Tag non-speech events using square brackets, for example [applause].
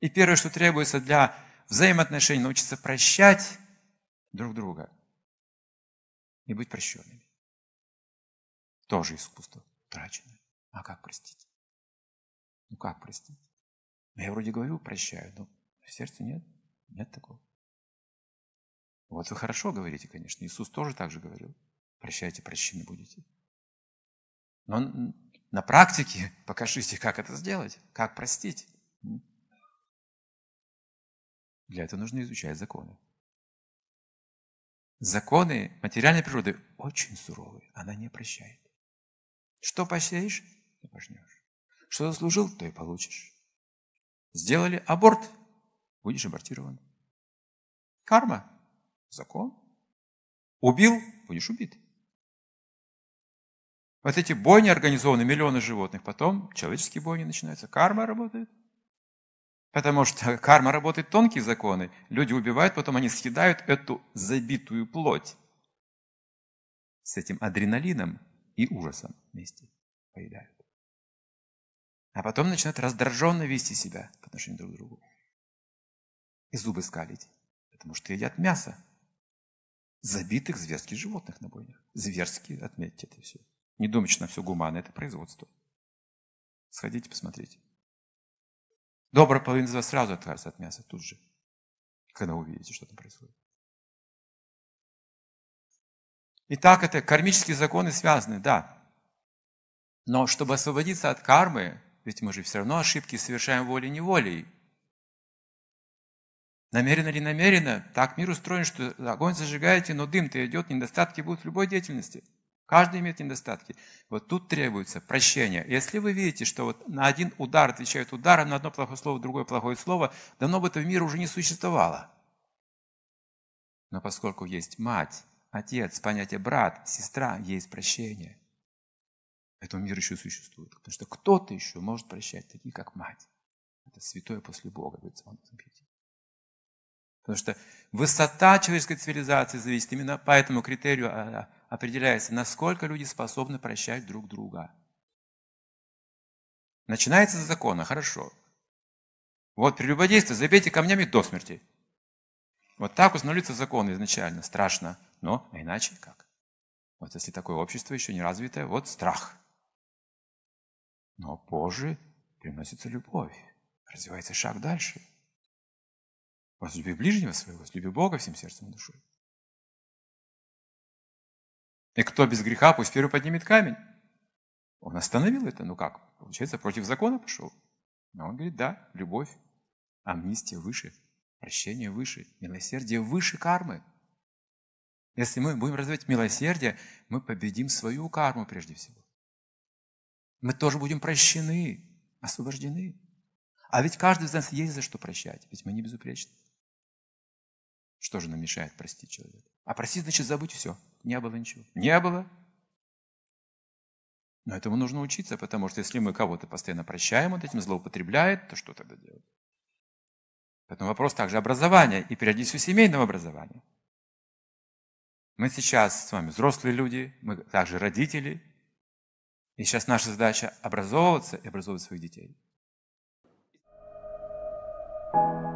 И первое, что требуется для взаимоотношений, научиться прощать друг друга и быть прощенными. Тоже искусство утраченное. А как простить? Ну как простить? Ну, я вроде говорю, прощаю, но в сердце нет. Нет такого. Вот вы хорошо говорите, конечно. Иисус тоже так же говорил. Прощайте, прощены будете. Но на практике [laughs] покажите, как это сделать, как простить. Для этого нужно изучать законы. Законы материальной природы очень суровые. Она не прощает. Что посеешь, то пожнешь. Что заслужил, то и получишь. Сделали аборт, будешь абортирован. Карма, закон. Убил, будешь убит. Вот эти бойни организованы, миллионы животных, потом человеческие бойни начинаются, карма работает. Потому что [laughs] карма работает тонкие законы. Люди убивают, потом они съедают эту забитую плоть с этим адреналином и ужасом вместе поедают. А потом начинают раздраженно вести себя по отношению друг к другу. И зубы скалить, потому что едят мясо забитых зверских животных на бойнях. Зверские, отметьте это все. Не думайте, что на все гуманно, это производство. Сходите, посмотрите. Добрая половина из вас сразу откажется от мяса, тут же, когда увидите, что там происходит. Итак, это кармические законы связаны, да. Но чтобы освободиться от кармы, ведь мы же все равно ошибки совершаем волей-неволей. Намеренно или намеренно, так мир устроен, что огонь зажигаете, но дым-то идет, недостатки будут в любой деятельности – Каждый имеет недостатки. Вот тут требуется прощение. Если вы видите, что вот на один удар отвечают ударом, на одно плохое слово, другое плохое слово, давно бы этого мира уже не существовало. Но поскольку есть мать, отец, понятие брат, сестра, есть прощение. Поэтому мир еще существует. Потому что кто-то еще может прощать, такие как мать. Это святое после Бога, говорится в Потому что высота человеческой цивилизации зависит именно по этому критерию а, а, определяется, насколько люди способны прощать друг друга. Начинается с закона, хорошо. Вот прелюбодейство забейте камнями до смерти. Вот так установится закон изначально. Страшно. Но а иначе как? Вот если такое общество еще не развитое, вот страх. Но позже приносится любовь. Развивается шаг дальше. Возлюби ближнего своего, возлюби Бога всем сердцем и душой. И кто без греха, пусть первый поднимет камень. Он остановил это. Ну как? Получается, против закона пошел. Но он говорит, да, любовь, амнистия выше, прощение выше, милосердие выше кармы. Если мы будем развивать милосердие, мы победим свою карму прежде всего. Мы тоже будем прощены, освобождены. А ведь каждый из нас есть за что прощать, ведь мы не безупречны. Что же нам мешает простить человека? А простить значит забыть все. Не было ничего. Не было. Но этому нужно учиться, потому что если мы кого-то постоянно прощаем, вот этим злоупотребляет, то что тогда делать? Поэтому вопрос также образования и всего семейного образования. Мы сейчас с вами взрослые люди, мы также родители. И сейчас наша задача образовываться и образовывать своих детей. thank you